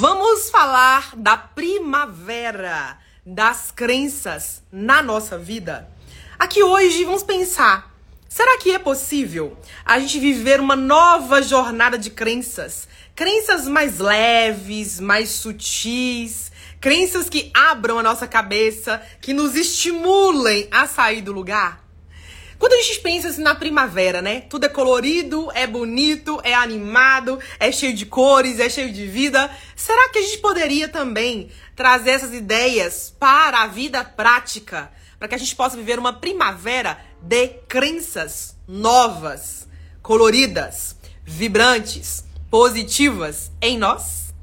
Vamos falar da primavera, das crenças na nossa vida. Aqui hoje vamos pensar: será que é possível a gente viver uma nova jornada de crenças? Crenças mais leves, mais sutis, crenças que abram a nossa cabeça, que nos estimulem a sair do lugar? Quando a gente pensa assim na primavera, né? Tudo é colorido, é bonito, é animado, é cheio de cores, é cheio de vida. Será que a gente poderia também trazer essas ideias para a vida prática? Para que a gente possa viver uma primavera de crenças novas, coloridas, vibrantes, positivas em nós?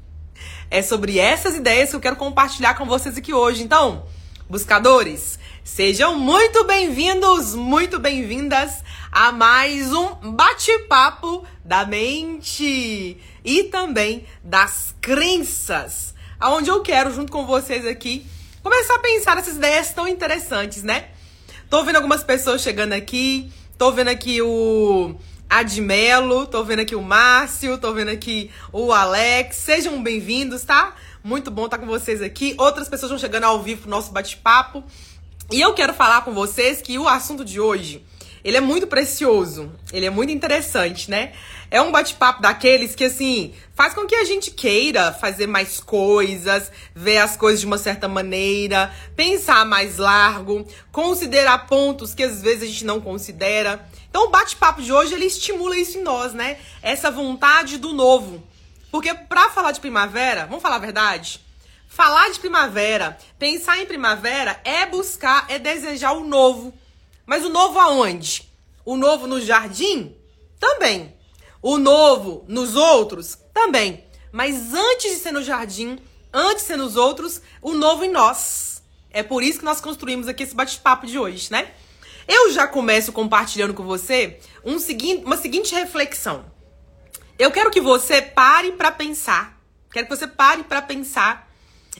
É sobre essas ideias que eu quero compartilhar com vocês aqui hoje. Então, buscadores, Sejam muito bem-vindos, muito bem-vindas a mais um bate-papo da mente e também das crenças, aonde eu quero junto com vocês aqui começar a pensar nessas ideias tão interessantes, né? Tô vendo algumas pessoas chegando aqui, tô vendo aqui o Admelo, tô vendo aqui o Márcio, tô vendo aqui o Alex. Sejam bem-vindos, tá? Muito bom estar com vocês aqui. Outras pessoas vão chegando ao vivo pro nosso bate-papo. E eu quero falar com vocês que o assunto de hoje, ele é muito precioso, ele é muito interessante, né? É um bate-papo daqueles que, assim, faz com que a gente queira fazer mais coisas, ver as coisas de uma certa maneira, pensar mais largo, considerar pontos que às vezes a gente não considera. Então, o bate-papo de hoje, ele estimula isso em nós, né? Essa vontade do novo. Porque pra falar de primavera, vamos falar a verdade? Falar de primavera, pensar em primavera é buscar, é desejar o novo. Mas o novo aonde? O novo no jardim? Também. O novo nos outros? Também. Mas antes de ser no jardim, antes de ser nos outros, o novo em nós. É por isso que nós construímos aqui esse bate-papo de hoje, né? Eu já começo compartilhando com você um uma seguinte reflexão. Eu quero que você pare para pensar. Quero que você pare para pensar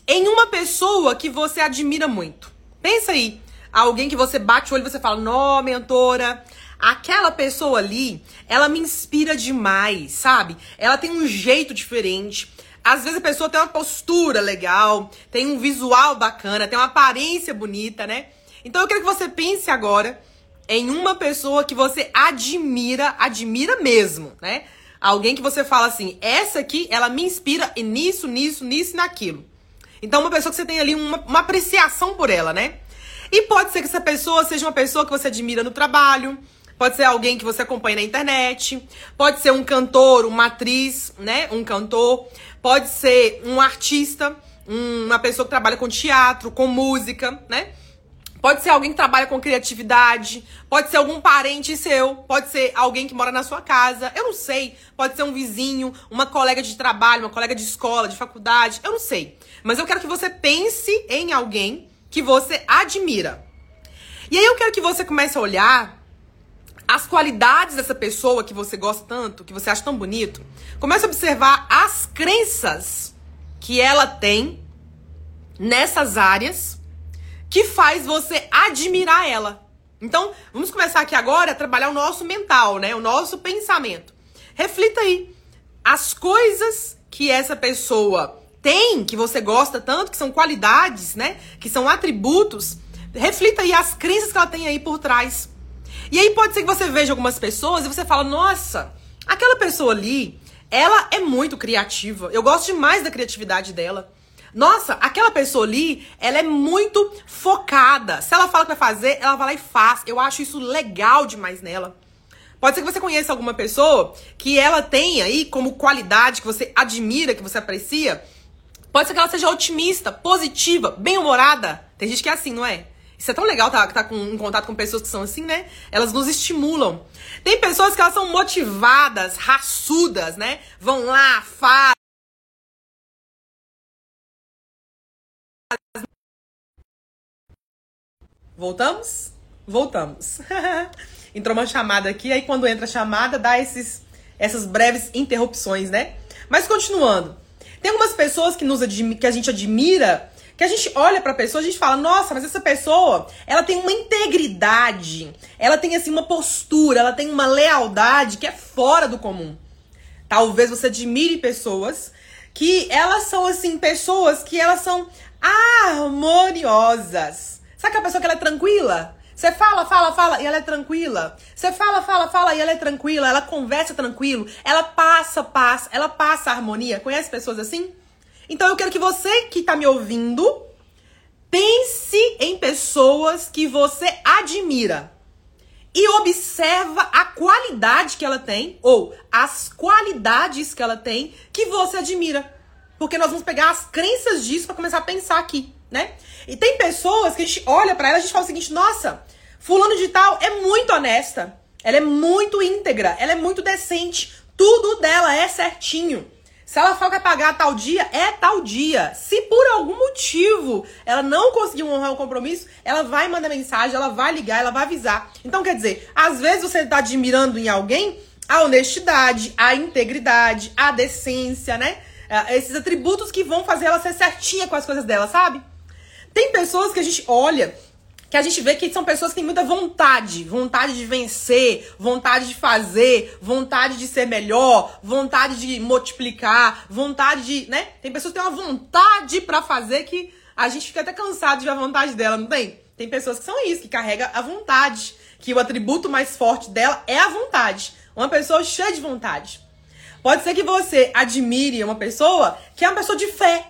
em uma pessoa que você admira muito. Pensa aí, alguém que você bate o olho e você fala: "Nó, mentora, aquela pessoa ali, ela me inspira demais, sabe? Ela tem um jeito diferente. Às vezes a pessoa tem uma postura legal, tem um visual bacana, tem uma aparência bonita, né? Então eu quero que você pense agora em uma pessoa que você admira, admira mesmo, né? Alguém que você fala assim, essa aqui, ela me inspira nisso, nisso, nisso e naquilo. Então, uma pessoa que você tem ali uma, uma apreciação por ela, né? E pode ser que essa pessoa seja uma pessoa que você admira no trabalho, pode ser alguém que você acompanha na internet, pode ser um cantor, uma atriz, né? Um cantor, pode ser um artista, uma pessoa que trabalha com teatro, com música, né? Pode ser alguém que trabalha com criatividade, pode ser algum parente seu, pode ser alguém que mora na sua casa, eu não sei. Pode ser um vizinho, uma colega de trabalho, uma colega de escola, de faculdade, eu não sei. Mas eu quero que você pense em alguém que você admira. E aí eu quero que você comece a olhar as qualidades dessa pessoa que você gosta tanto, que você acha tão bonito. Comece a observar as crenças que ela tem nessas áreas que faz você admirar ela. Então, vamos começar aqui agora a trabalhar o nosso mental, né? O nosso pensamento. Reflita aí as coisas que essa pessoa tem, que você gosta tanto, que são qualidades, né? Que são atributos. Reflita aí as crenças que ela tem aí por trás. E aí pode ser que você veja algumas pessoas e você fala: "Nossa, aquela pessoa ali, ela é muito criativa. Eu gosto demais da criatividade dela. Nossa, aquela pessoa ali, ela é muito focada. Se ela fala que vai fazer, ela vai lá e faz. Eu acho isso legal demais nela. Pode ser que você conheça alguma pessoa que ela tem aí como qualidade que você admira, que você aprecia. Pode ser que ela seja otimista, positiva, bem-humorada. Tem gente que é assim, não é? Isso é tão legal tá, tá com, em contato com pessoas que são assim, né? Elas nos estimulam. Tem pessoas que elas são motivadas, raçudas, né? Vão lá, fazem. Voltamos? Voltamos. Entrou uma chamada aqui, aí quando entra a chamada, dá esses, essas breves interrupções, né? Mas continuando. Tem algumas pessoas que, nos que a gente admira, que a gente olha pra pessoa a gente fala, nossa, mas essa pessoa, ela tem uma integridade, ela tem, assim, uma postura, ela tem uma lealdade que é fora do comum. Talvez você admire pessoas que elas são assim pessoas que elas são harmoniosas. Sabe aquela pessoa que ela é tranquila? Você fala, fala, fala e ela é tranquila. Você fala, fala, fala e ela é tranquila. Ela conversa tranquilo. Ela passa paz. Ela passa harmonia. Conhece pessoas assim? Então eu quero que você que tá me ouvindo pense em pessoas que você admira e observa a qualidade que ela tem ou as qualidades que ela tem que você admira. Porque nós vamos pegar as crenças disso para começar a pensar aqui, né? E tem pessoas que a gente olha para ela e a gente fala o seguinte: "Nossa, fulano de tal é muito honesta. Ela é muito íntegra, ela é muito decente. Tudo dela é certinho. Se ela fala que vai pagar tal dia, é tal dia. Se por algum motivo ela não conseguiu honrar o compromisso, ela vai mandar mensagem, ela vai ligar, ela vai avisar. Então, quer dizer, às vezes você tá admirando em alguém a honestidade, a integridade, a decência, né? É, esses atributos que vão fazer ela ser certinha com as coisas dela, sabe? Tem pessoas que a gente olha que a gente vê que são pessoas que têm muita vontade, vontade de vencer, vontade de fazer, vontade de ser melhor, vontade de multiplicar, vontade de, né? Tem pessoas que têm uma vontade para fazer que a gente fica até cansado de ver a vontade dela, não tem? Tem pessoas que são isso, que carrega a vontade, que o atributo mais forte dela é a vontade. Uma pessoa cheia de vontade. Pode ser que você admire uma pessoa que é uma pessoa de fé.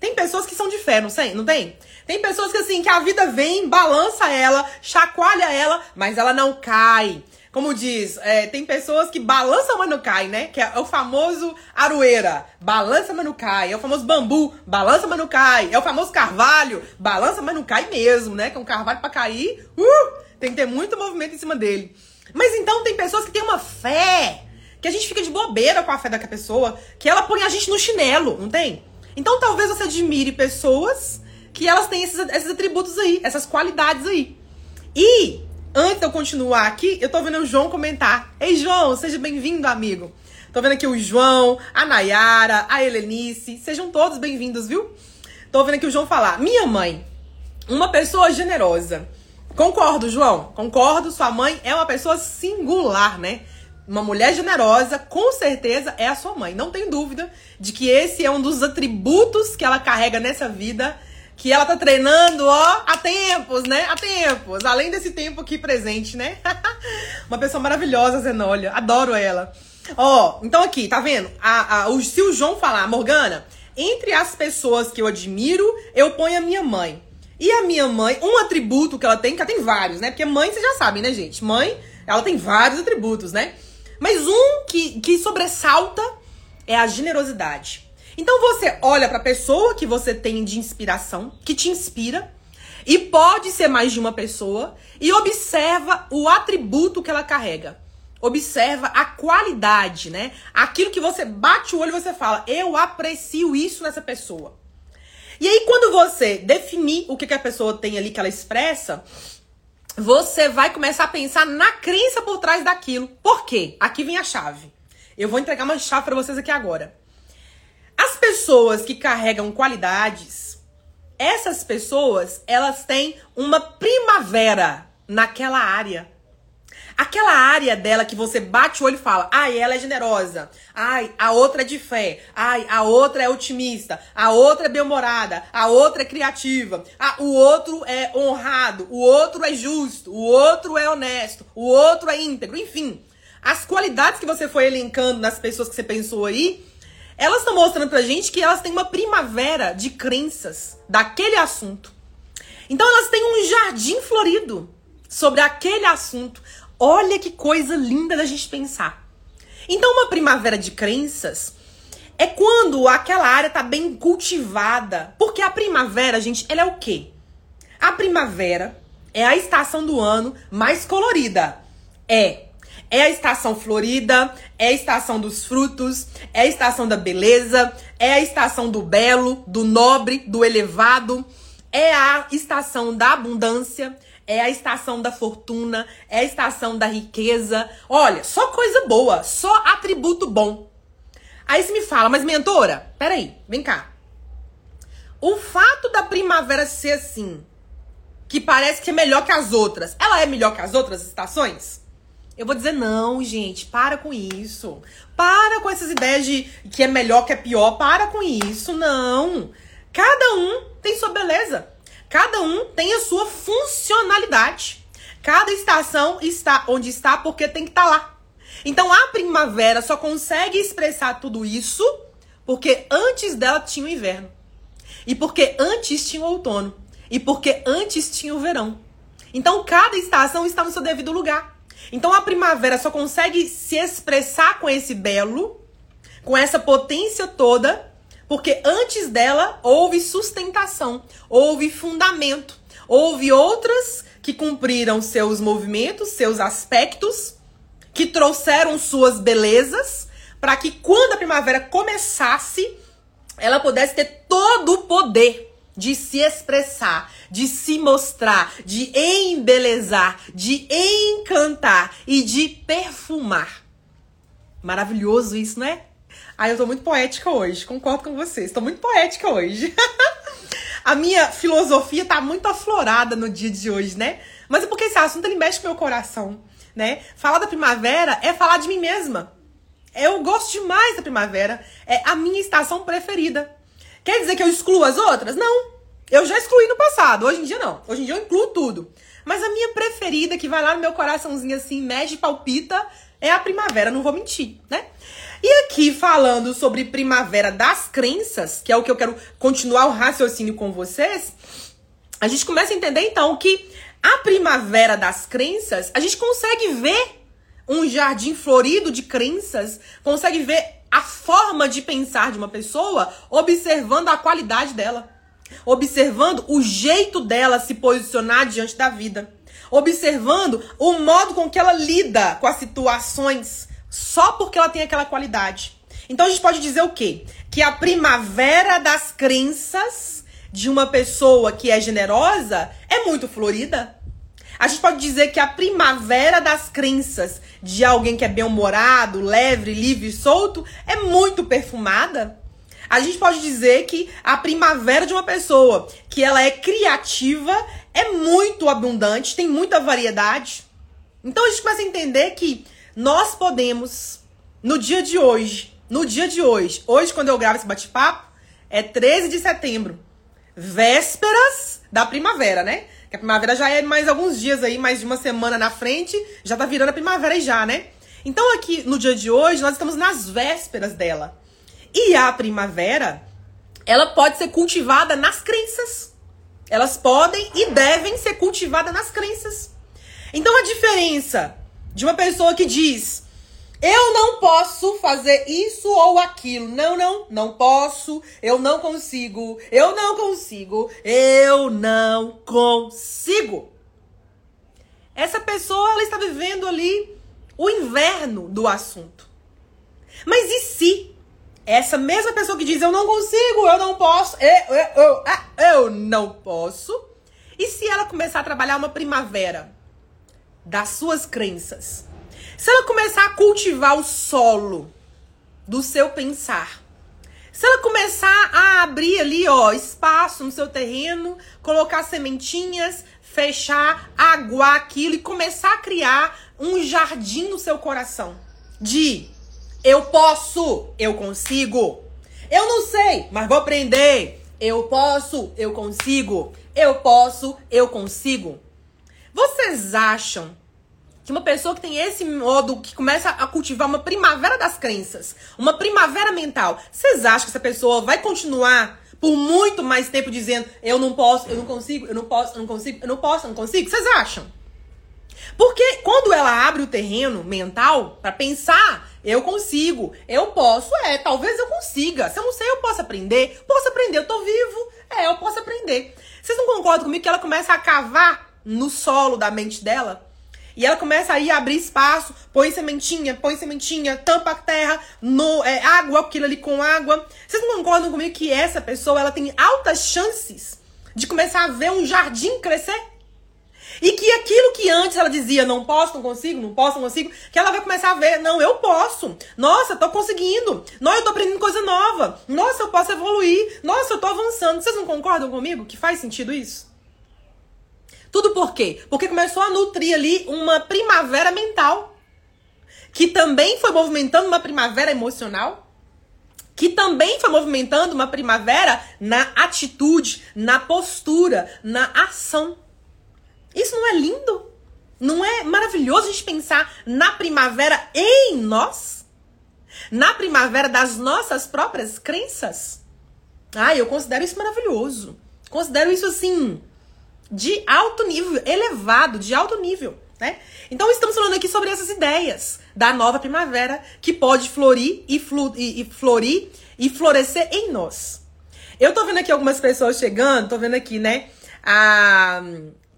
Tem pessoas que são de fé, não sei, não tem? Tem pessoas que assim, que a vida vem, balança ela, chacoalha ela, mas ela não cai. Como diz, é, tem pessoas que balançam, mas não cai, né? Que é o famoso aroeira, balança, mas não cai. É o famoso bambu, balança, mas não cai. É o famoso carvalho, balança, mas não cai mesmo, né? Que é um carvalho para cair, uh, tem que ter muito movimento em cima dele. Mas então tem pessoas que têm uma fé, que a gente fica de bobeira com a fé daquela pessoa, que ela põe a gente no chinelo, não tem? Então talvez você admire pessoas que elas têm esses, esses atributos aí, essas qualidades aí. E, antes de eu continuar aqui, eu tô vendo o João comentar. Ei, João, seja bem-vindo, amigo. Tô vendo aqui o João, a Nayara, a Helenice. Sejam todos bem-vindos, viu? Tô vendo aqui o João falar. Minha mãe, uma pessoa generosa. Concordo, João. Concordo, sua mãe é uma pessoa singular, né? Uma mulher generosa, com certeza, é a sua mãe. Não tem dúvida de que esse é um dos atributos que ela carrega nessa vida que ela tá treinando, ó, há tempos, né? Há tempos. Além desse tempo aqui presente, né? Uma pessoa maravilhosa, Zenólia. Adoro ela. Ó, então aqui, tá vendo? A, a, o, se o João falar, Morgana, entre as pessoas que eu admiro, eu ponho a minha mãe. E a minha mãe, um atributo que ela tem, que ela tem vários, né? Porque mãe, vocês já sabem, né, gente? Mãe, ela tem vários atributos, né? Mas um que, que sobressalta é a generosidade. Então você olha para a pessoa que você tem de inspiração, que te inspira, e pode ser mais de uma pessoa, e observa o atributo que ela carrega. Observa a qualidade, né? Aquilo que você bate o olho e você fala, eu aprecio isso nessa pessoa. E aí, quando você definir o que, que a pessoa tem ali que ela expressa, você vai começar a pensar na crença por trás daquilo. Por quê? Aqui vem a chave. Eu vou entregar uma chave para vocês aqui agora. As pessoas que carregam qualidades, essas pessoas, elas têm uma primavera naquela área. Aquela área dela que você bate o olho e fala: ai, ela é generosa. Ai, a outra é de fé. Ai, a outra é otimista. A outra é bem-humorada. A outra é criativa. Ah, o outro é honrado. O outro é justo. O outro é honesto. O outro é íntegro. Enfim, as qualidades que você foi elencando nas pessoas que você pensou aí elas estão mostrando pra gente que elas têm uma primavera de crenças daquele assunto. Então elas têm um jardim florido sobre aquele assunto. Olha que coisa linda da gente pensar. Então uma primavera de crenças é quando aquela área tá bem cultivada. Porque a primavera, gente, ela é o quê? A primavera é a estação do ano mais colorida. É é a estação florida, é a estação dos frutos, é a estação da beleza, é a estação do belo, do nobre, do elevado, é a estação da abundância, é a estação da fortuna, é a estação da riqueza. Olha, só coisa boa, só atributo bom. Aí você me fala, mas mentora, peraí, vem cá. O fato da primavera ser assim, que parece que é melhor que as outras, ela é melhor que as outras estações? Eu vou dizer, não, gente, para com isso. Para com essas ideias de que é melhor, que é pior. Para com isso, não. Cada um tem sua beleza. Cada um tem a sua funcionalidade. Cada estação está onde está porque tem que estar tá lá. Então a primavera só consegue expressar tudo isso porque antes dela tinha o inverno. E porque antes tinha o outono. E porque antes tinha o verão. Então cada estação está no seu devido lugar. Então a primavera só consegue se expressar com esse belo, com essa potência toda, porque antes dela houve sustentação, houve fundamento, houve outras que cumpriram seus movimentos, seus aspectos, que trouxeram suas belezas, para que quando a primavera começasse, ela pudesse ter todo o poder de se expressar, de se mostrar, de embelezar, de encantar e de perfumar. Maravilhoso isso, né? Ai, eu tô muito poética hoje, concordo com vocês. Tô muito poética hoje. a minha filosofia tá muito aflorada no dia de hoje, né? Mas é porque esse assunto ele mexe com meu coração, né? Falar da primavera é falar de mim mesma. Eu gosto demais da primavera, é a minha estação preferida. Quer dizer que eu excluo as outras? Não. Eu já excluí no passado, hoje em dia não. Hoje em dia eu incluo tudo. Mas a minha preferida, que vai lá no meu coraçãozinho assim, mexe palpita, é a primavera, não vou mentir, né? E aqui falando sobre primavera das crenças, que é o que eu quero continuar o raciocínio com vocês, a gente começa a entender então que a primavera das crenças, a gente consegue ver um jardim florido de crenças, consegue ver a forma de pensar de uma pessoa observando a qualidade dela, observando o jeito dela se posicionar diante da vida, observando o modo com que ela lida com as situações só porque ela tem aquela qualidade. Então a gente pode dizer o quê? Que a primavera das crenças de uma pessoa que é generosa é muito florida. A gente pode dizer que a primavera das crenças de alguém que é bem-humorado, leve, livre e solto é muito perfumada. A gente pode dizer que a primavera de uma pessoa que ela é criativa é muito abundante, tem muita variedade. Então a gente começa a entender que nós podemos, no dia de hoje, no dia de hoje, hoje quando eu gravo esse bate-papo, é 13 de setembro, vésperas da primavera, né? Que a primavera já é mais alguns dias aí, mais de uma semana na frente, já tá virando a primavera já, né? Então aqui no dia de hoje nós estamos nas vésperas dela. E a primavera, ela pode ser cultivada nas crenças. Elas podem e devem ser cultivadas nas crenças. Então a diferença de uma pessoa que diz: eu não posso fazer isso ou aquilo. Não, não, não posso. Eu não consigo. Eu não consigo. Eu não consigo. Essa pessoa ela está vivendo ali o inverno do assunto. Mas e se essa mesma pessoa que diz eu não consigo, eu não posso, eu, eu, eu, ah, eu não posso, e se ela começar a trabalhar uma primavera das suas crenças? Se ela começar a cultivar o solo do seu pensar, se ela começar a abrir ali, ó, espaço no seu terreno, colocar sementinhas, fechar, aguar aquilo e começar a criar um jardim no seu coração de eu posso, eu consigo. Eu não sei, mas vou aprender. Eu posso, eu consigo. Eu posso, eu consigo. Vocês acham uma pessoa que tem esse modo, que começa a cultivar uma primavera das crenças, uma primavera mental, vocês acham que essa pessoa vai continuar por muito mais tempo dizendo eu não posso, eu não consigo, eu não posso, eu não consigo, eu não posso, eu não consigo? Vocês acham? Porque quando ela abre o terreno mental para pensar, eu consigo, eu posso, é, talvez eu consiga. Se eu não sei, eu posso aprender. Posso aprender, eu tô vivo. É, eu posso aprender. Vocês não concordam comigo que ela começa a cavar no solo da mente dela e ela começa aí a abrir espaço, põe sementinha, põe sementinha, tampa a terra, no, é, água, aquilo ali com água. Vocês não concordam comigo que essa pessoa ela tem altas chances de começar a ver um jardim crescer? E que aquilo que antes ela dizia, não posso, não consigo, não posso, não consigo, que ela vai começar a ver, não, eu posso. Nossa, tô conseguindo. Nossa, eu tô aprendendo coisa nova. Nossa, eu posso evoluir. Nossa, eu tô avançando. Vocês não concordam comigo que faz sentido isso? Tudo por quê? Porque começou a nutrir ali uma primavera mental. que também foi movimentando uma primavera emocional? que também foi movimentando uma primavera na atitude, na postura, na ação. Isso não é lindo? Não é maravilhoso a gente pensar na primavera em nós? Na primavera das nossas próprias crenças? Ah, eu considero isso maravilhoso. Considero isso assim de alto nível, elevado, de alto nível, né? Então estamos falando aqui sobre essas ideias da nova primavera que pode florir e, flu e, e florir e florescer em nós. Eu tô vendo aqui algumas pessoas chegando, tô vendo aqui, né? A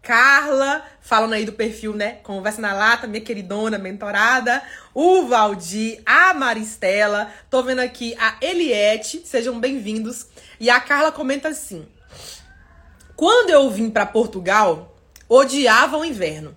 Carla, falando aí do perfil, né? Conversa na Lata, minha queridona, mentorada. O Valdir, a Maristela. Tô vendo aqui a Eliette, sejam bem-vindos. E a Carla comenta assim: Quando eu vim para Portugal, odiava o inverno.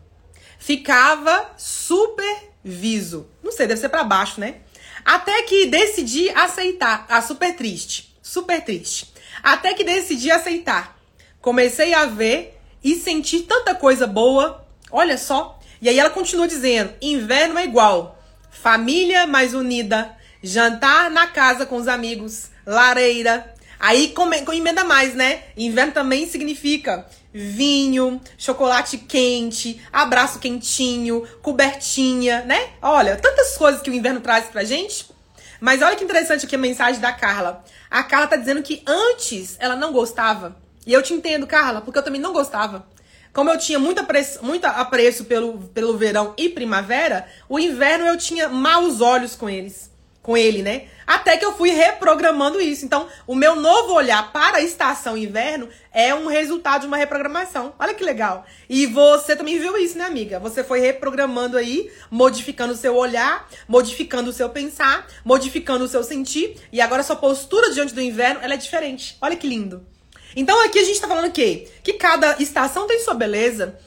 Ficava super viso. Não sei, deve ser para baixo, né? Até que decidi aceitar. Ah, super triste. Super triste. Até que decidi aceitar. Comecei a ver e sentir tanta coisa boa. Olha só. E aí ela continua dizendo: inverno é igual. Família mais unida. Jantar na casa com os amigos. Lareira. Aí com emenda mais, né? Inverno também significa vinho, chocolate quente, abraço quentinho, cobertinha, né? Olha, tantas coisas que o inverno traz pra gente. Mas olha que interessante aqui a mensagem da Carla. A Carla tá dizendo que antes ela não gostava. E eu te entendo, Carla, porque eu também não gostava. Como eu tinha muito apreço, muito apreço pelo, pelo verão e primavera, o inverno eu tinha maus olhos com eles com ele, né? Até que eu fui reprogramando isso. Então, o meu novo olhar para a estação inverno é um resultado de uma reprogramação. Olha que legal. E você também viu isso, né, amiga? Você foi reprogramando aí, modificando o seu olhar, modificando o seu pensar, modificando o seu sentir. E agora sua postura diante do inverno, ela é diferente. Olha que lindo. Então, aqui a gente tá falando o quê? Que cada estação tem sua beleza.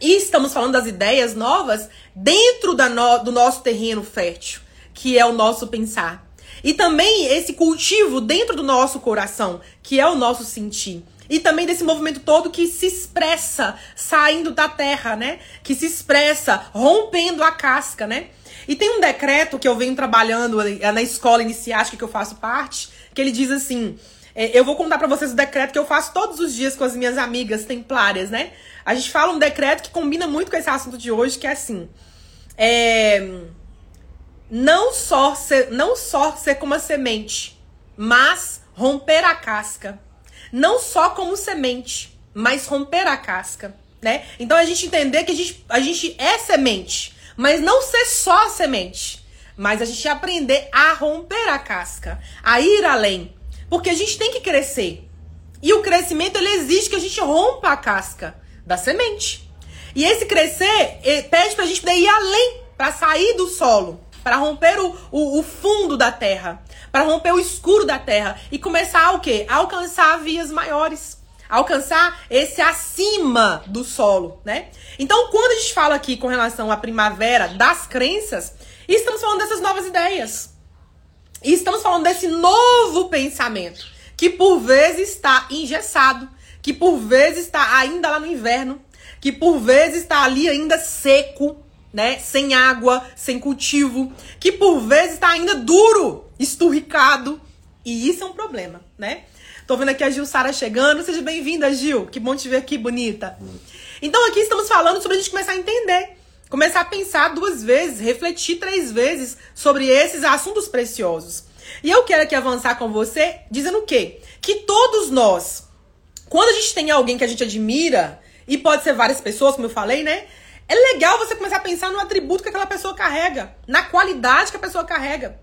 E estamos falando das ideias novas dentro no, do nosso terreno fértil que é o nosso pensar. E também esse cultivo dentro do nosso coração, que é o nosso sentir. E também desse movimento todo que se expressa saindo da terra, né? Que se expressa rompendo a casca, né? E tem um decreto que eu venho trabalhando na escola iniciática que eu faço parte, que ele diz assim: é, eu vou contar para vocês o decreto que eu faço todos os dias com as minhas amigas templárias, né? A gente fala um decreto que combina muito com esse assunto de hoje, que é assim: é, não só ser, não só ser como a semente, mas romper a casca. Não só como semente, mas romper a casca, né? Então a gente entender que a gente, a gente é semente, mas não ser só semente, mas a gente aprender a romper a casca, a ir além, porque a gente tem que crescer. E o crescimento ele exige que a gente rompa a casca da semente. E esse crescer pede pra gente ir além, para sair do solo para romper o, o, o, fundo da terra, para romper o escuro da terra e começar o quê? A alcançar vias maiores, alcançar esse acima do solo, né? Então, quando a gente fala aqui com relação à primavera das crenças, estamos falando dessas novas ideias. E estamos falando desse novo pensamento, que por vezes está engessado, que por vezes está ainda lá no inverno, que por vezes está ali ainda seco, né? Sem água, sem cultivo, que por vezes está ainda duro, esturricado. E isso é um problema, né? Tô vendo aqui a Gil Sara chegando. Seja bem-vinda, Gil. Que bom te ver aqui, bonita. Então aqui estamos falando sobre a gente começar a entender. Começar a pensar duas vezes, refletir três vezes sobre esses assuntos preciosos. E eu quero aqui avançar com você dizendo o quê? Que todos nós, quando a gente tem alguém que a gente admira, e pode ser várias pessoas, como eu falei, né? É legal você começar a pensar no atributo que aquela pessoa carrega, na qualidade que a pessoa carrega.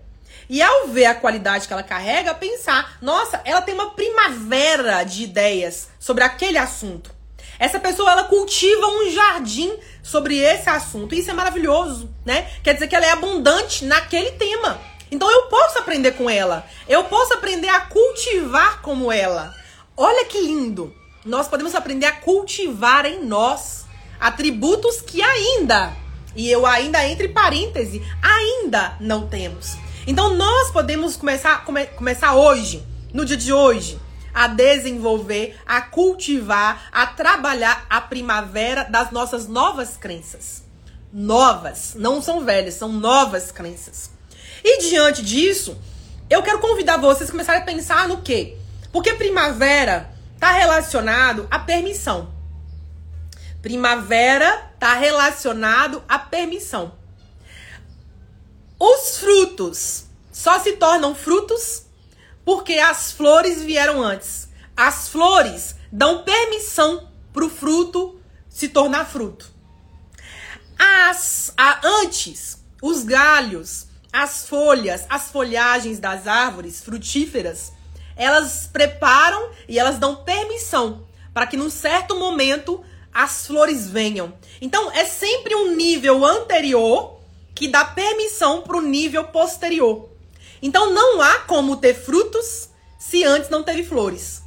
E ao ver a qualidade que ela carrega, pensar, nossa, ela tem uma primavera de ideias sobre aquele assunto. Essa pessoa ela cultiva um jardim sobre esse assunto. Isso é maravilhoso, né? Quer dizer que ela é abundante naquele tema. Então eu posso aprender com ela. Eu posso aprender a cultivar como ela. Olha que lindo. Nós podemos aprender a cultivar em nós atributos que ainda, e eu ainda entre parênteses, ainda não temos. Então nós podemos começar, come, começar hoje, no dia de hoje, a desenvolver, a cultivar, a trabalhar a primavera das nossas novas crenças. novas, não são velhas, são novas crenças. E diante disso, eu quero convidar vocês a começarem a pensar no quê? Porque primavera está relacionado à permissão. Primavera está relacionado à permissão. Os frutos só se tornam frutos porque as flores vieram antes. As flores dão permissão para o fruto se tornar fruto. As, a, antes, os galhos, as folhas, as folhagens das árvores frutíferas, elas preparam e elas dão permissão para que num certo momento as flores venham. Então é sempre um nível anterior que dá permissão para o nível posterior. Então não há como ter frutos se antes não teve flores.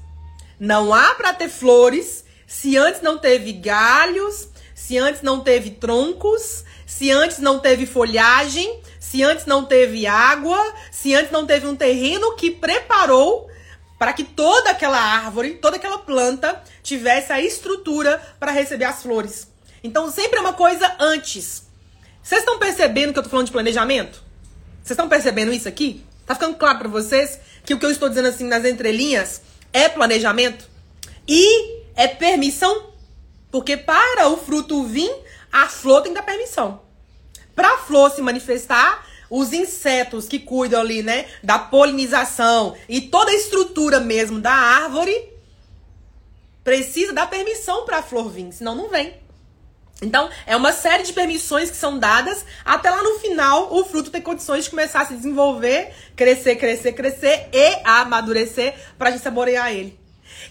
Não há para ter flores se antes não teve galhos, se antes não teve troncos, se antes não teve folhagem, se antes não teve água, se antes não teve um terreno que preparou para que toda aquela árvore, toda aquela planta tivesse a estrutura para receber as flores. Então sempre é uma coisa antes. Vocês estão percebendo que eu tô falando de planejamento? Vocês estão percebendo isso aqui? Tá ficando claro para vocês que o que eu estou dizendo assim nas entrelinhas é planejamento e é permissão? Porque para o fruto vir, a flor tem que dar permissão. Para a flor se manifestar, os insetos que cuidam ali, né, da polinização e toda a estrutura mesmo da árvore precisa dar permissão para a flor vir, senão não vem. Então, é uma série de permissões que são dadas até lá no final o fruto ter condições de começar a se desenvolver, crescer, crescer, crescer e amadurecer para a gente saborear ele.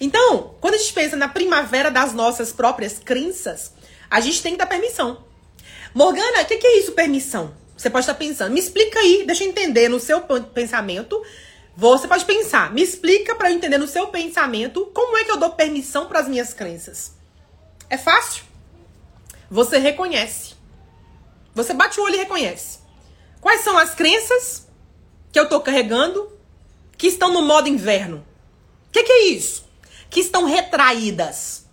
Então, quando a gente pensa na primavera das nossas próprias crenças, a gente tem que dar permissão. Morgana, o que, que é isso, permissão? Você pode estar pensando, me explica aí, deixa eu entender no seu pensamento. Você pode pensar, me explica para eu entender no seu pensamento como é que eu dou permissão para as minhas crenças. É fácil. Você reconhece. Você bate o olho e reconhece. Quais são as crenças que eu estou carregando que estão no modo inverno? O que, que é isso? Que estão retraídas.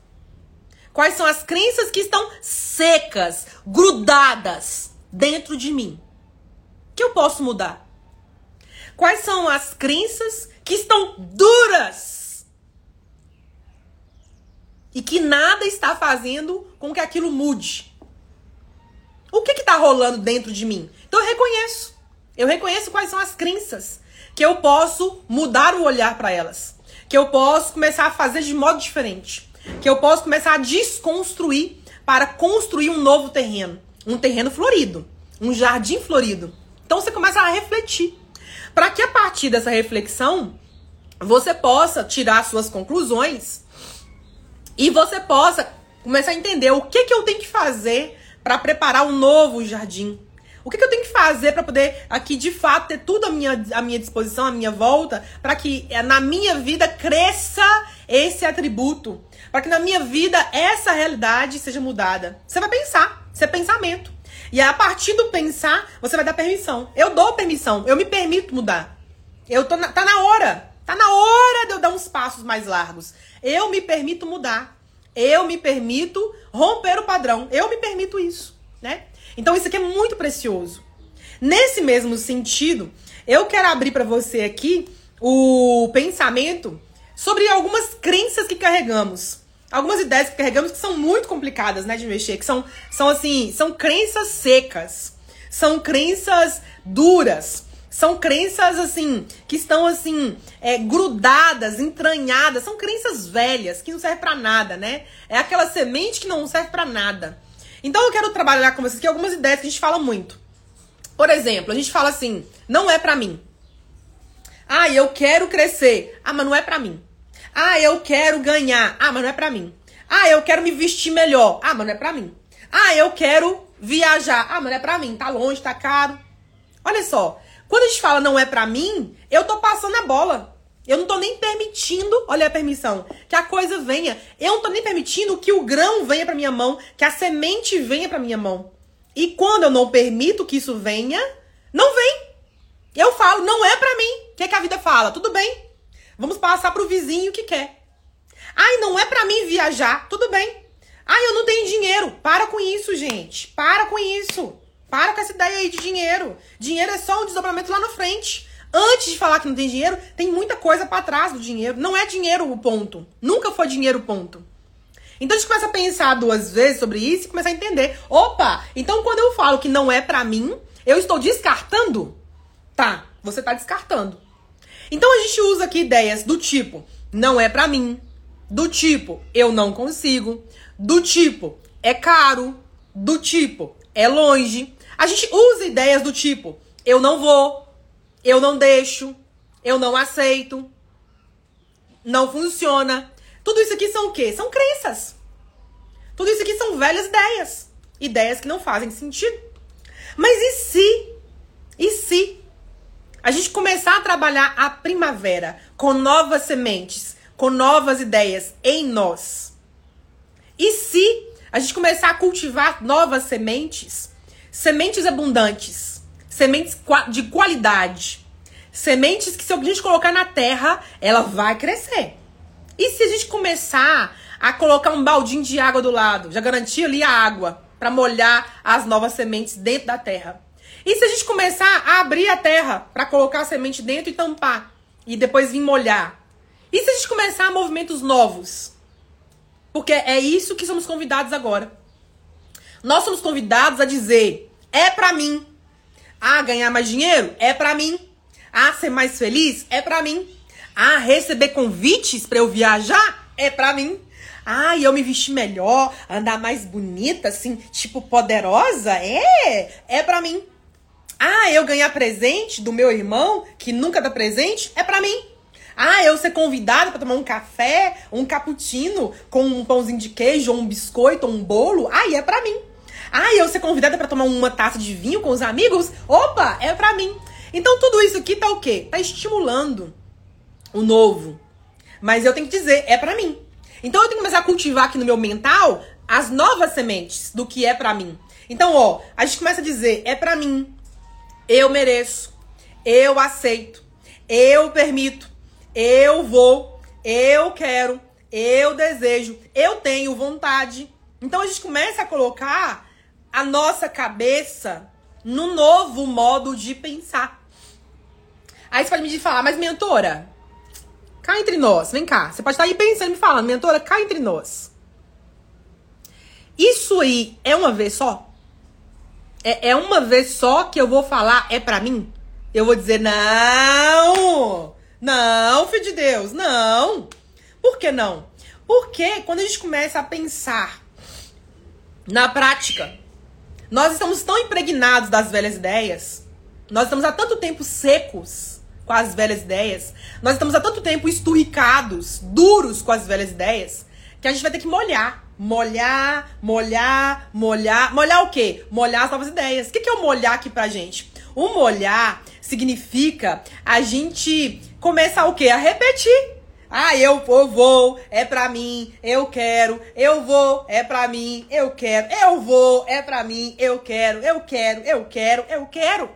Quais são as crenças que estão secas, grudadas dentro de mim? Que eu posso mudar? Quais são as crenças que estão duras e que nada está fazendo com que aquilo mude? O que está rolando dentro de mim? Então eu reconheço. Eu reconheço quais são as crenças que eu posso mudar o olhar para elas, que eu posso começar a fazer de modo diferente que eu posso começar a desconstruir para construir um novo terreno, um terreno florido, um jardim florido. Então você começa a refletir, para que a partir dessa reflexão você possa tirar suas conclusões e você possa começar a entender o que que eu tenho que fazer para preparar um novo jardim. O que, que eu tenho que fazer para poder aqui de fato ter tudo à minha, à minha disposição, à minha volta, para que eh, na minha vida cresça esse atributo, para que na minha vida essa realidade seja mudada. Você vai pensar, isso é pensamento. E a partir do pensar, você vai dar permissão. Eu dou permissão, eu me permito mudar. Eu tô na, tá na hora. Tá na hora de eu dar uns passos mais largos. Eu me permito mudar. Eu me permito romper o padrão. Eu me permito isso, né? Então isso aqui é muito precioso. Nesse mesmo sentido, eu quero abrir para você aqui o pensamento sobre algumas crenças que carregamos. Algumas ideias que carregamos que são muito complicadas, né, de mexer, que são, são assim, são crenças secas, são crenças duras, são crenças assim que estão assim é, grudadas, entranhadas, são crenças velhas que não servem para nada, né? É aquela semente que não serve para nada. Então eu quero trabalhar com vocês aqui algumas ideias que a gente fala muito. Por exemplo, a gente fala assim: não é para mim. Ah, eu quero crescer. Ah, mas não é para mim. Ah, eu quero ganhar. Ah, mas não é pra mim. Ah, eu quero me vestir melhor. Ah, mas não é pra mim. Ah, eu quero viajar. Ah, mas não é pra mim. Tá longe, tá caro. Olha só. Quando a gente fala não é pra mim, eu tô passando a bola. Eu não tô nem permitindo, olha a permissão, que a coisa venha. Eu não tô nem permitindo que o grão venha pra minha mão, que a semente venha pra minha mão. E quando eu não permito que isso venha, não vem. Eu falo, não é pra mim. O que, é que a vida fala? Tudo bem, Vamos passar pro vizinho que quer. Ai, não é para mim viajar. Tudo bem. Ah, eu não tenho dinheiro. Para com isso, gente. Para com isso. Para com essa ideia aí de dinheiro. Dinheiro é só um desdobramento lá na frente. Antes de falar que não tem dinheiro, tem muita coisa para trás do dinheiro. Não é dinheiro o ponto. Nunca foi dinheiro o ponto. Então a gente começa a pensar duas vezes sobre isso e começa a entender. Opa, então quando eu falo que não é para mim, eu estou descartando? Tá, você tá descartando. Então a gente usa aqui ideias do tipo, não é para mim, do tipo, eu não consigo, do tipo, é caro, do tipo, é longe. A gente usa ideias do tipo, eu não vou, eu não deixo, eu não aceito, não funciona. Tudo isso aqui são o quê? São crenças. Tudo isso aqui são velhas ideias. Ideias que não fazem sentido. Mas e se? E se a gente começar a trabalhar a primavera com novas sementes, com novas ideias em nós? E se a gente começar a cultivar novas sementes, sementes abundantes, sementes de qualidade, sementes que se a gente colocar na terra, ela vai crescer. E se a gente começar a colocar um baldinho de água do lado, já garantia ali a água para molhar as novas sementes dentro da terra? E se a gente começar a abrir a terra para colocar a semente dentro e tampar e depois vir molhar? E se a gente começar movimentos novos? Porque é isso que somos convidados agora. Nós somos convidados a dizer: é para mim. Ah, ganhar mais dinheiro? É para mim. Ah, ser mais feliz? É para mim. Ah, receber convites para eu viajar é para mim. Ah, e eu me vestir melhor, andar mais bonita, assim, tipo poderosa? É, é para mim. Ah, eu ganhar presente do meu irmão, que nunca dá presente, é para mim. Ah, eu ser convidada para tomar um café, um cappuccino com um pãozinho de queijo, ou um biscoito, ou um bolo, aí é para mim. Ah, eu ser convidada para tomar uma taça de vinho com os amigos, opa, é para mim. Então tudo isso aqui tá o quê? Tá estimulando o novo. Mas eu tenho que dizer, é para mim. Então eu tenho que começar a cultivar aqui no meu mental as novas sementes do que é para mim. Então, ó, a gente começa a dizer, é para mim. Eu mereço. Eu aceito. Eu permito. Eu vou. Eu quero. Eu desejo. Eu tenho vontade. Então a gente começa a colocar a nossa cabeça no novo modo de pensar. Aí você pode me falar, mas mentora, Cá entre nós, vem cá. Você pode estar aí pensando, me falando, mentora, cá entre nós. Isso aí é uma vez só? É, é uma vez só que eu vou falar é para mim? Eu vou dizer, não! Não, filho de Deus, não! Por que não? Porque quando a gente começa a pensar na prática, nós estamos tão impregnados das velhas ideias, nós estamos há tanto tempo secos com as velhas ideias. Nós estamos há tanto tempo esturricados, duros com as velhas ideias, que a gente vai ter que molhar. Molhar, molhar, molhar. Molhar o quê? Molhar as novas ideias. O que é o molhar aqui pra gente? O molhar significa a gente começar o quê? A repetir. Ah, eu, eu vou, é pra mim, eu quero, eu vou, é pra mim, eu quero, eu vou, é pra mim, eu quero, eu quero, eu quero, eu quero.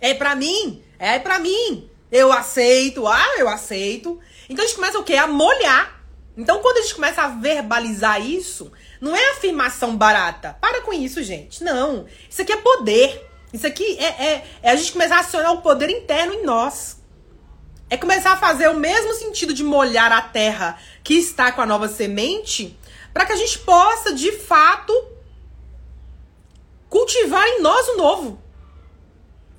É pra mim, é para mim. Eu aceito, ah, eu aceito. Então a gente começa o quê? A molhar. Então quando a gente começa a verbalizar isso, não é afirmação barata. Para com isso, gente. Não. Isso aqui é poder. Isso aqui é, é, é a gente começar a acionar o poder interno em nós. É começar a fazer o mesmo sentido de molhar a terra que está com a nova semente, para que a gente possa, de fato, cultivar em nós o novo.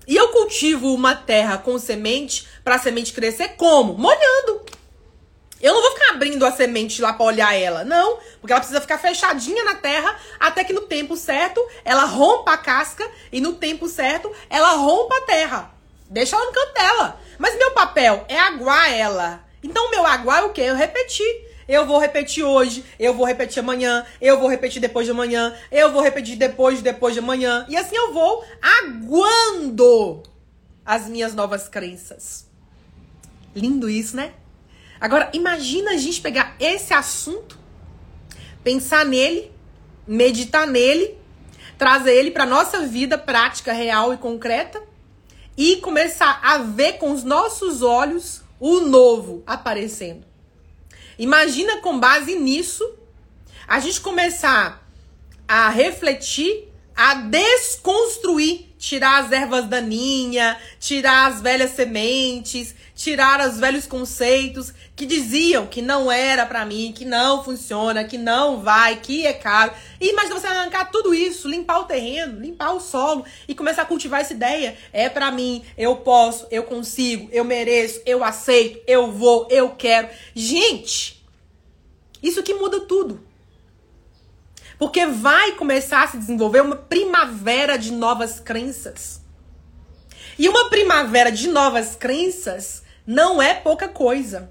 E eu cultivo uma terra com semente para a semente crescer como? Molhando. Eu não vou ficar abrindo a semente lá para olhar ela, não, porque ela precisa ficar fechadinha na terra até que no tempo certo ela rompa a casca e no tempo certo ela rompa a terra. Deixa ela no canto dela. Mas meu papel é aguar ela. Então meu aguar é o quê? Eu repetir. Eu vou repetir hoje, eu vou repetir amanhã, eu vou repetir depois de amanhã, eu vou repetir depois de depois de amanhã. E assim eu vou aguando as minhas novas crenças. Lindo isso, né? Agora, imagina a gente pegar esse assunto, pensar nele, meditar nele, trazer ele para nossa vida prática, real e concreta e começar a ver com os nossos olhos o novo aparecendo. Imagina com base nisso a gente começar a refletir, a desconstruir, tirar as ervas daninhas, tirar as velhas sementes, tirar os velhos conceitos que diziam que não era para mim, que não funciona, que não vai, que é caro. E imagina você arrancar tudo isso, limpar o terreno, limpar o solo e começar a cultivar essa ideia. É para mim, eu posso, eu consigo, eu mereço, eu aceito, eu vou, eu quero. Gente, isso que muda tudo. Porque vai começar a se desenvolver uma primavera de novas crenças. E uma primavera de novas crenças não é pouca coisa.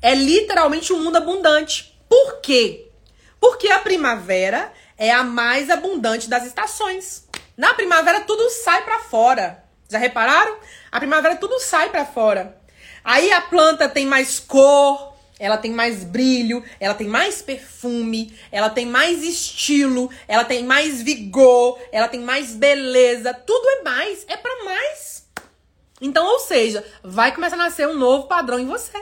É literalmente um mundo abundante. Por quê? Porque a primavera é a mais abundante das estações. Na primavera tudo sai para fora. Já repararam? A primavera tudo sai para fora. Aí a planta tem mais cor, ela tem mais brilho, ela tem mais perfume, ela tem mais estilo, ela tem mais vigor, ela tem mais beleza, tudo é mais, é para mais. Então, ou seja, vai começar a nascer um novo padrão em você.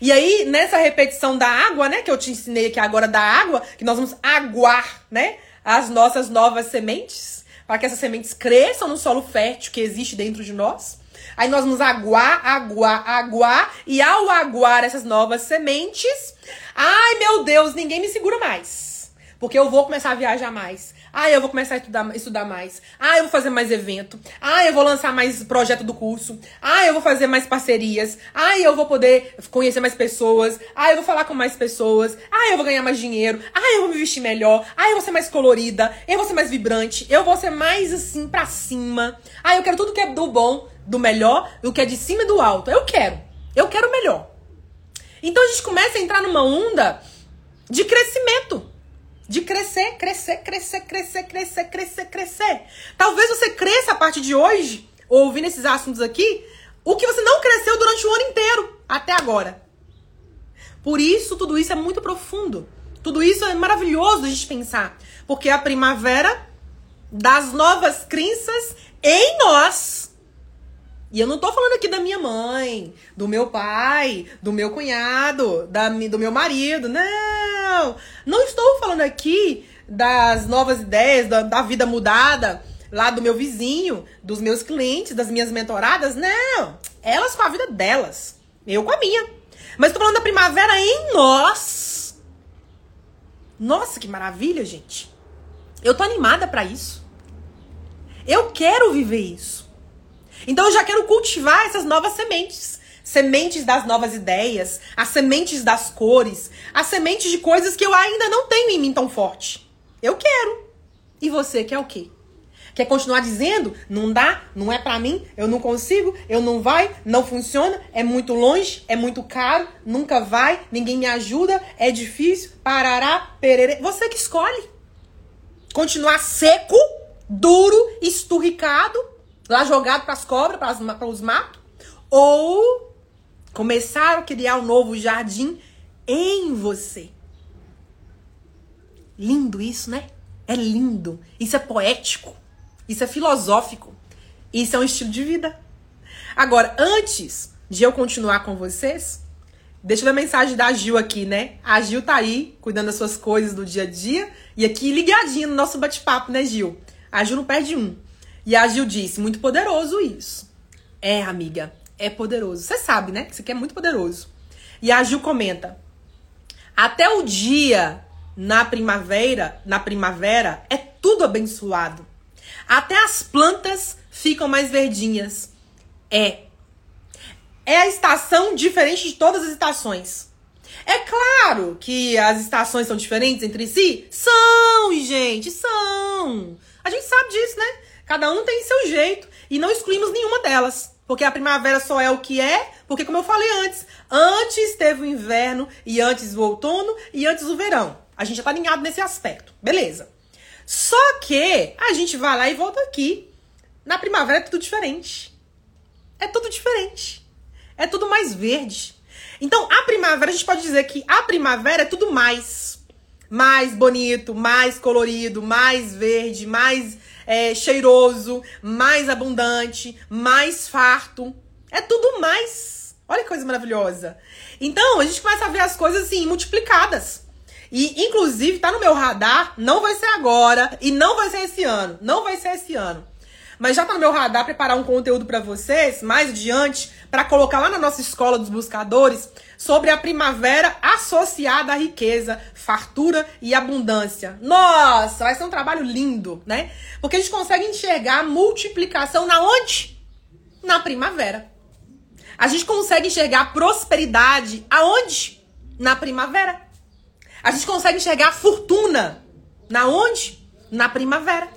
E aí, nessa repetição da água, né, que eu te ensinei aqui agora da água, que nós vamos aguar, né, as nossas novas sementes, para que essas sementes cresçam no solo fértil que existe dentro de nós. Aí nós vamos aguar, aguar, aguar. E ao aguar essas novas sementes, ai meu Deus, ninguém me segura mais. Porque eu vou começar a viajar mais. Ah, eu vou começar a estudar, estudar mais. Ah, eu vou fazer mais evento. Ah, eu vou lançar mais projeto do curso. Ah, eu vou fazer mais parcerias. Ah, eu vou poder conhecer mais pessoas. Ah, eu vou falar com mais pessoas. Ah, eu vou ganhar mais dinheiro. Ah, eu vou me vestir melhor. Ah, eu vou ser mais colorida. Eu vou ser mais vibrante. Eu vou ser mais assim pra cima. Ah, eu quero tudo que é do bom, do melhor, do que é de cima e do alto. Eu quero. Eu quero o melhor. Então a gente começa a entrar numa onda de crescimento de crescer, crescer, crescer, crescer, crescer, crescer, crescer. Talvez você cresça a partir de hoje, ouvindo esses assuntos aqui, o que você não cresceu durante o ano inteiro, até agora. Por isso, tudo isso é muito profundo. Tudo isso é maravilhoso a gente pensar. Porque é a primavera das novas crenças em nós e eu não tô falando aqui da minha mãe, do meu pai, do meu cunhado, da, do meu marido. Não! Não estou falando aqui das novas ideias, da, da vida mudada lá do meu vizinho, dos meus clientes, das minhas mentoradas. Não! Elas com a vida delas. Eu com a minha. Mas tô falando da primavera em nós. Nossa, que maravilha, gente. Eu tô animada para isso. Eu quero viver isso. Então eu já quero cultivar essas novas sementes. Sementes das novas ideias, as sementes das cores, as sementes de coisas que eu ainda não tenho em mim tão forte. Eu quero. E você quer o quê? Quer continuar dizendo? Não dá, não é para mim, eu não consigo, eu não vai, não funciona, é muito longe, é muito caro, nunca vai, ninguém me ajuda, é difícil, parará, perere. Você que escolhe. Continuar seco, duro, esturricado lá jogado para as cobras, para os matos, ou começar a criar um novo jardim em você. Lindo isso, né? É lindo. Isso é poético. Isso é filosófico. Isso é um estilo de vida. Agora, antes de eu continuar com vocês, deixa eu ver a mensagem da Gil aqui, né? A Gil tá aí, cuidando das suas coisas do dia a dia. E aqui ligadinha no nosso bate-papo, né, Gil? A Gil não perde um. E a Gil disse: muito poderoso isso. É, amiga, é poderoso. Você sabe, né? Isso aqui é muito poderoso. E a Gil comenta: até o dia na primavera, na primavera, é tudo abençoado. Até as plantas ficam mais verdinhas. É. É a estação diferente de todas as estações. É claro que as estações são diferentes entre si? São, gente, são. A gente sabe disso, né? Cada um tem seu jeito e não excluímos nenhuma delas. Porque a primavera só é o que é, porque como eu falei antes, antes teve o inverno e antes o outono e antes o verão. A gente já tá alinhado nesse aspecto. Beleza. Só que a gente vai lá e volta aqui. Na primavera é tudo diferente. É tudo diferente. É tudo mais verde. Então, a primavera, a gente pode dizer que a primavera é tudo mais. Mais bonito, mais colorido, mais verde, mais é, cheiroso, mais abundante, mais farto. É tudo mais. Olha que coisa maravilhosa. Então, a gente começa a ver as coisas assim, multiplicadas. E, inclusive, tá no meu radar, não vai ser agora e não vai ser esse ano. Não vai ser esse ano. Mas já tá no meu radar preparar um conteúdo para vocês, mais adiante, para colocar lá na nossa escola dos buscadores, sobre a primavera associada à riqueza, fartura e abundância. Nossa, vai ser um trabalho lindo, né? Porque a gente consegue enxergar a multiplicação na onde? Na primavera. A gente consegue enxergar prosperidade aonde? Na primavera. A gente consegue enxergar fortuna na onde? Na primavera.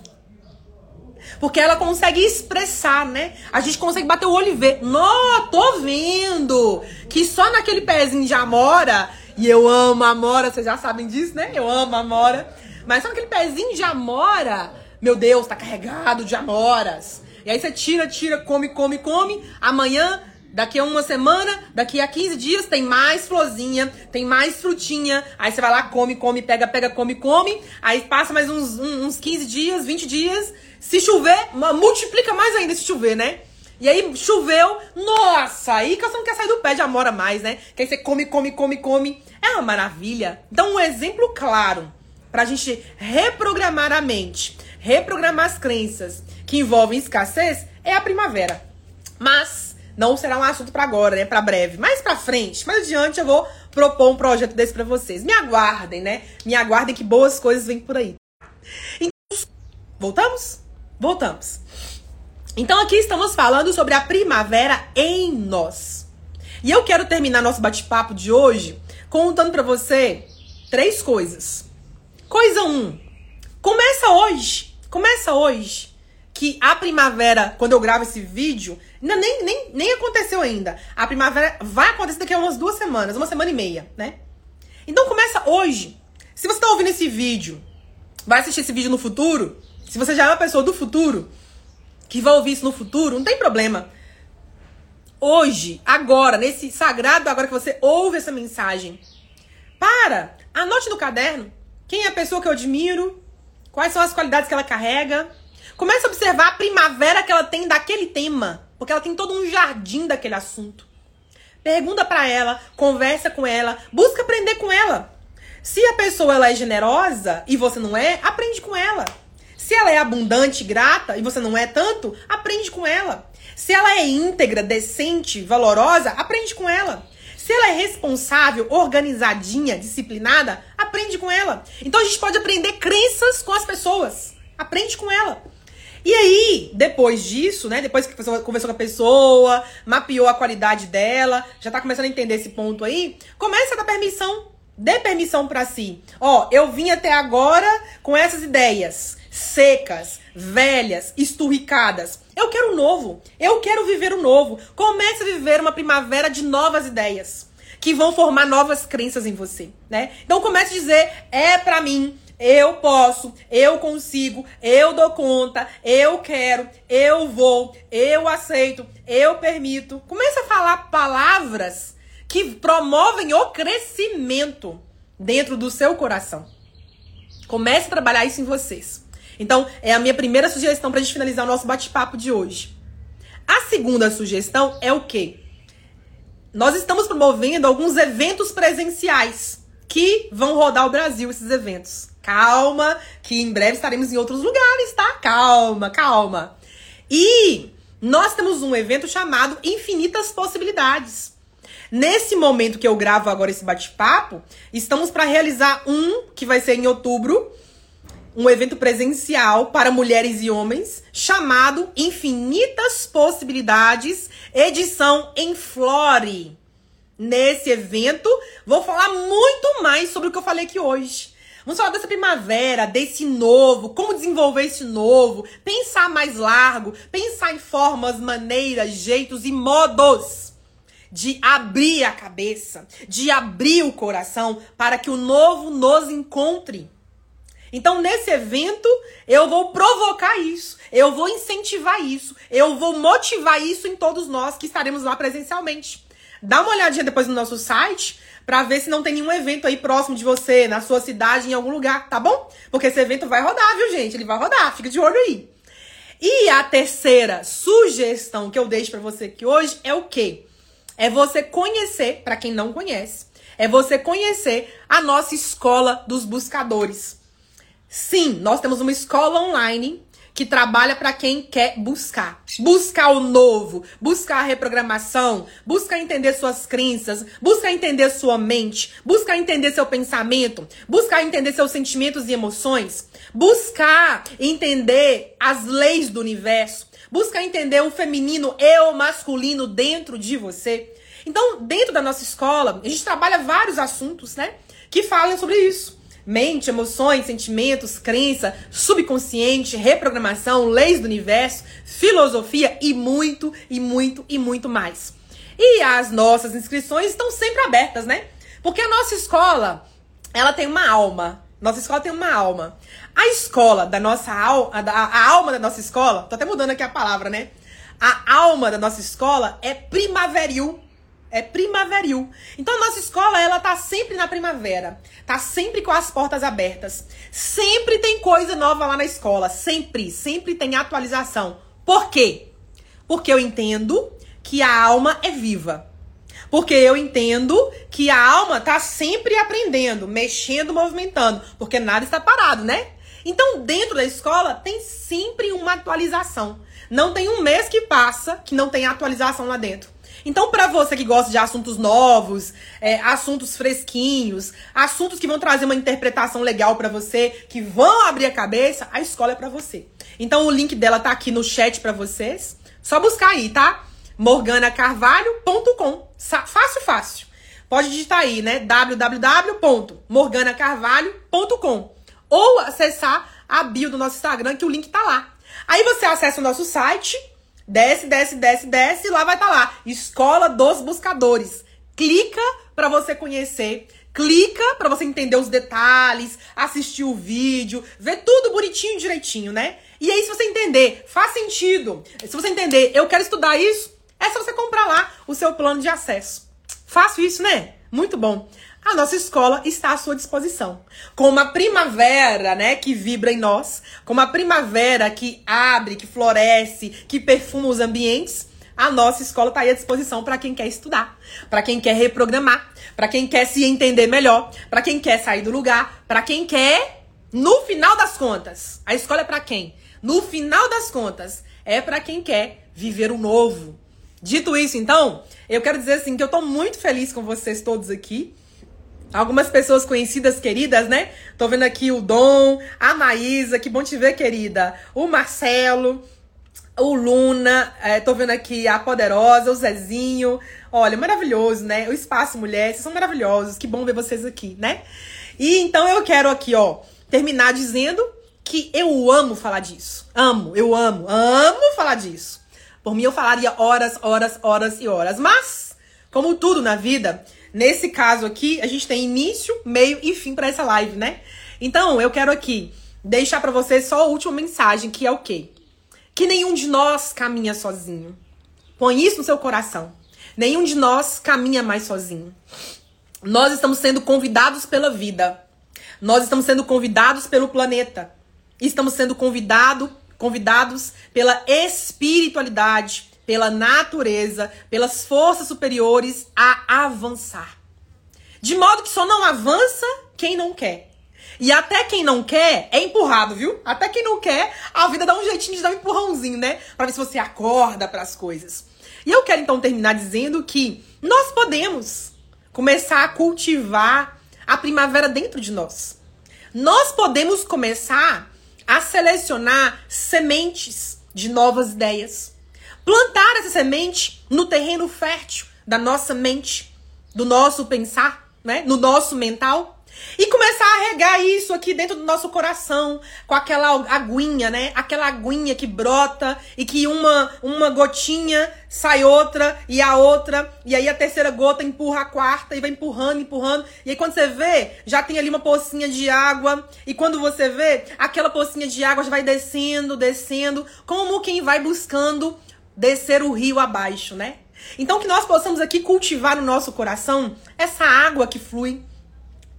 Porque ela consegue expressar, né? A gente consegue bater o olho e ver. Nó, tô vendo que só naquele pezinho de amora, e eu amo amora, vocês já sabem disso, né? Eu amo amora. Mas só naquele pezinho de amora, meu Deus, tá carregado de amoras. E aí você tira, tira, come, come, come. Amanhã Daqui a uma semana, daqui a 15 dias, tem mais florzinha, tem mais frutinha. Aí você vai lá, come, come, pega, pega, come, come. Aí passa mais uns, uns 15 dias, 20 dias. Se chover, multiplica mais ainda se chover, né? E aí choveu, nossa, aí que você não quer sair do pé de amora mais, né? Que aí você come, come, come, come. É uma maravilha. Então, um exemplo claro pra gente reprogramar a mente, reprogramar as crenças que envolvem escassez é a primavera. Mas não será um assunto para agora, né? Para breve. Mais para frente, mais adiante eu vou propor um projeto desse para vocês. Me aguardem, né? Me aguardem que boas coisas vêm por aí. Então, voltamos? Voltamos. Então aqui estamos falando sobre a primavera em nós. E eu quero terminar nosso bate-papo de hoje contando para você três coisas. Coisa um, começa hoje. Começa hoje que a primavera, quando eu gravo esse vídeo, nem, nem, nem aconteceu ainda. A primavera vai acontecer daqui a umas duas semanas, uma semana e meia, né? Então começa hoje. Se você tá ouvindo esse vídeo, vai assistir esse vídeo no futuro, se você já é uma pessoa do futuro, que vai ouvir isso no futuro, não tem problema. Hoje, agora, nesse sagrado, agora que você ouve essa mensagem, para, anote no caderno quem é a pessoa que eu admiro, quais são as qualidades que ela carrega, Comece a observar a primavera que ela tem daquele tema, porque ela tem todo um jardim daquele assunto. Pergunta para ela, conversa com ela, busca aprender com ela. Se a pessoa ela é generosa e você não é, aprende com ela. Se ela é abundante, grata e você não é tanto, aprende com ela. Se ela é íntegra, decente, valorosa, aprende com ela. Se ela é responsável, organizadinha, disciplinada, aprende com ela. Então a gente pode aprender crenças com as pessoas. Aprende com ela. E aí, depois disso, né? Depois que você conversou com a pessoa, mapeou a qualidade dela, já tá começando a entender esse ponto aí, começa a dar permissão. Dê permissão para si. Ó, eu vim até agora com essas ideias secas, velhas, esturricadas. Eu quero o novo. Eu quero viver o novo. Comece a viver uma primavera de novas ideias que vão formar novas crenças em você, né? Então comece a dizer é para mim, eu posso, eu consigo, eu dou conta, eu quero, eu vou, eu aceito, eu permito. Comece a falar palavras que promovem o crescimento dentro do seu coração. Comece a trabalhar isso em vocês. Então, é a minha primeira sugestão para a gente finalizar o nosso bate-papo de hoje. A segunda sugestão é o quê? Nós estamos promovendo alguns eventos presenciais que vão rodar o Brasil, esses eventos. Calma, que em breve estaremos em outros lugares, tá? Calma, calma. E nós temos um evento chamado Infinitas Possibilidades. Nesse momento que eu gravo agora esse bate-papo, estamos para realizar um que vai ser em outubro, um evento presencial para mulheres e homens, chamado Infinitas Possibilidades, edição em Flore. Nesse evento, vou falar muito mais sobre o que eu falei aqui hoje. Vamos falar dessa primavera, desse novo, como desenvolver esse novo, pensar mais largo, pensar em formas, maneiras, jeitos e modos de abrir a cabeça, de abrir o coração para que o novo nos encontre. Então, nesse evento, eu vou provocar isso, eu vou incentivar isso, eu vou motivar isso em todos nós que estaremos lá presencialmente. Dá uma olhadinha depois no nosso site para ver se não tem nenhum evento aí próximo de você, na sua cidade, em algum lugar, tá bom? Porque esse evento vai rodar, viu, gente? Ele vai rodar, fica de olho aí. E a terceira sugestão que eu deixo para você aqui hoje é o quê? É você conhecer, para quem não conhece, é você conhecer a nossa escola dos buscadores. Sim, nós temos uma escola online que trabalha para quem quer buscar. Buscar o novo, buscar a reprogramação, buscar entender suas crenças, buscar entender sua mente, buscar entender seu pensamento, buscar entender seus sentimentos e emoções, buscar entender as leis do universo, buscar entender o feminino e o masculino dentro de você. Então, dentro da nossa escola, a gente trabalha vários assuntos, né, que falam sobre isso. Mente, emoções, sentimentos, crença, subconsciente, reprogramação, leis do universo, filosofia e muito, e muito, e muito mais. E as nossas inscrições estão sempre abertas, né? Porque a nossa escola, ela tem uma alma. Nossa escola tem uma alma. A escola da nossa alma, a, alma da nossa escola, tô até mudando aqui a palavra, né? A alma da nossa escola é primaveril é primaveril. Então nossa escola, ela tá sempre na primavera. Tá sempre com as portas abertas. Sempre tem coisa nova lá na escola, sempre, sempre tem atualização. Por quê? Porque eu entendo que a alma é viva. Porque eu entendo que a alma tá sempre aprendendo, mexendo, movimentando, porque nada está parado, né? Então, dentro da escola tem sempre uma atualização. Não tem um mês que passa que não tem atualização lá dentro. Então, para você que gosta de assuntos novos, é, assuntos fresquinhos, assuntos que vão trazer uma interpretação legal para você, que vão abrir a cabeça, a escola é para você. Então, o link dela tá aqui no chat para vocês. Só buscar aí, tá? morganacarvalho.com. Fácil, fácil. Pode digitar aí, né? www.morganacarvalho.com ou acessar a bio do nosso Instagram, que o link tá lá. Aí você acessa o nosso site Desce, desce, desce, desce, e lá vai estar tá lá. Escola dos Buscadores. Clica para você conhecer. Clica para você entender os detalhes, assistir o vídeo, ver tudo bonitinho direitinho, né? E aí, se você entender, faz sentido. Se você entender, eu quero estudar isso, é só você comprar lá o seu plano de acesso. Faço isso, né? Muito bom a nossa escola está à sua disposição. Com uma primavera, né, que vibra em nós, com uma primavera que abre, que floresce, que perfuma os ambientes, a nossa escola está aí à disposição para quem quer estudar, para quem quer reprogramar, para quem quer se entender melhor, para quem quer sair do lugar, para quem quer, no final das contas, a escola é para quem? No final das contas, é para quem quer viver o novo. Dito isso, então, eu quero dizer assim que eu estou muito feliz com vocês todos aqui. Algumas pessoas conhecidas, queridas, né? Tô vendo aqui o Dom, a Maísa, que bom te ver, querida. O Marcelo, o Luna, é, tô vendo aqui a Poderosa, o Zezinho. Olha, maravilhoso, né? O Espaço Mulher, vocês são maravilhosos. Que bom ver vocês aqui, né? E então eu quero aqui, ó, terminar dizendo que eu amo falar disso. Amo, eu amo, amo falar disso. Por mim eu falaria horas, horas, horas e horas. Mas, como tudo na vida, Nesse caso aqui, a gente tem início, meio e fim para essa live, né? Então, eu quero aqui deixar para vocês só a última mensagem, que é o quê? Que nenhum de nós caminha sozinho. Põe isso no seu coração. Nenhum de nós caminha mais sozinho. Nós estamos sendo convidados pela vida. Nós estamos sendo convidados pelo planeta. Estamos sendo convidado, convidados pela espiritualidade, pela natureza, pelas forças superiores a avançar. De modo que só não avança quem não quer. E até quem não quer é empurrado, viu? Até quem não quer, a vida dá um jeitinho de dar um empurrãozinho, né? Pra ver se você acorda para as coisas. E eu quero então terminar dizendo que nós podemos começar a cultivar a primavera dentro de nós. Nós podemos começar a selecionar sementes de novas ideias plantar essa semente no terreno fértil da nossa mente, do nosso pensar, né? No nosso mental. E começar a regar isso aqui dentro do nosso coração, com aquela aguinha, né? Aquela aguinha que brota e que uma, uma gotinha sai outra e a outra, e aí a terceira gota empurra a quarta e vai empurrando, empurrando. E aí quando você vê, já tem ali uma pocinha de água, e quando você vê, aquela pocinha de água já vai descendo, descendo, como quem vai buscando descer o rio abaixo, né? Então que nós possamos aqui cultivar no nosso coração essa água que flui,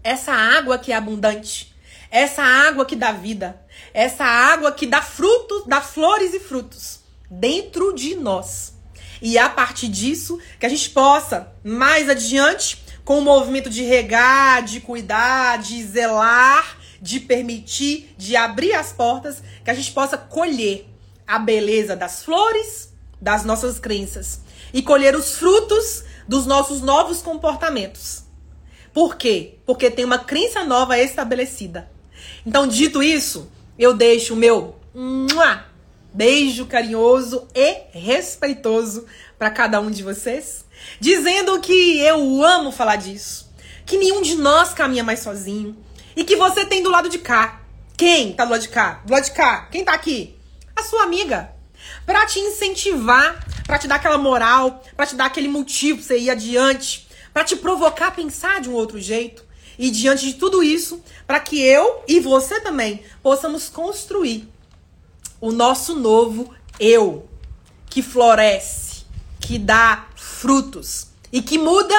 essa água que é abundante, essa água que dá vida, essa água que dá frutos, dá flores e frutos dentro de nós. E a partir disso, que a gente possa mais adiante com o movimento de regar, de cuidar, de zelar, de permitir, de abrir as portas, que a gente possa colher a beleza das flores das nossas crenças e colher os frutos dos nossos novos comportamentos. Por quê? Porque tem uma crença nova estabelecida. Então, dito isso, eu deixo o meu beijo carinhoso e respeitoso para cada um de vocês, dizendo que eu amo falar disso, que nenhum de nós caminha mais sozinho e que você tem do lado de cá. Quem tá do lado de cá? Do lado de cá. Quem tá aqui? A sua amiga. Pra te incentivar, pra te dar aquela moral, pra te dar aquele motivo pra você ir adiante, pra te provocar a pensar de um outro jeito. E diante de tudo isso, para que eu e você também possamos construir o nosso novo eu, que floresce, que dá frutos e que muda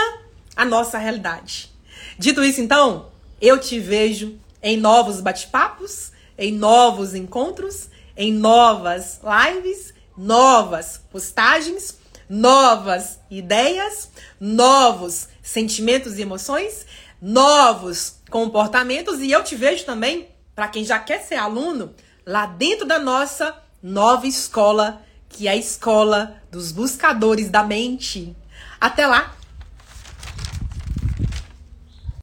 a nossa realidade. Dito isso, então, eu te vejo em novos bate-papos, em novos encontros, em novas lives, novas postagens, novas ideias, novos sentimentos e emoções, novos comportamentos e eu te vejo também, para quem já quer ser aluno, lá dentro da nossa nova escola, que é a escola dos buscadores da mente. Até lá!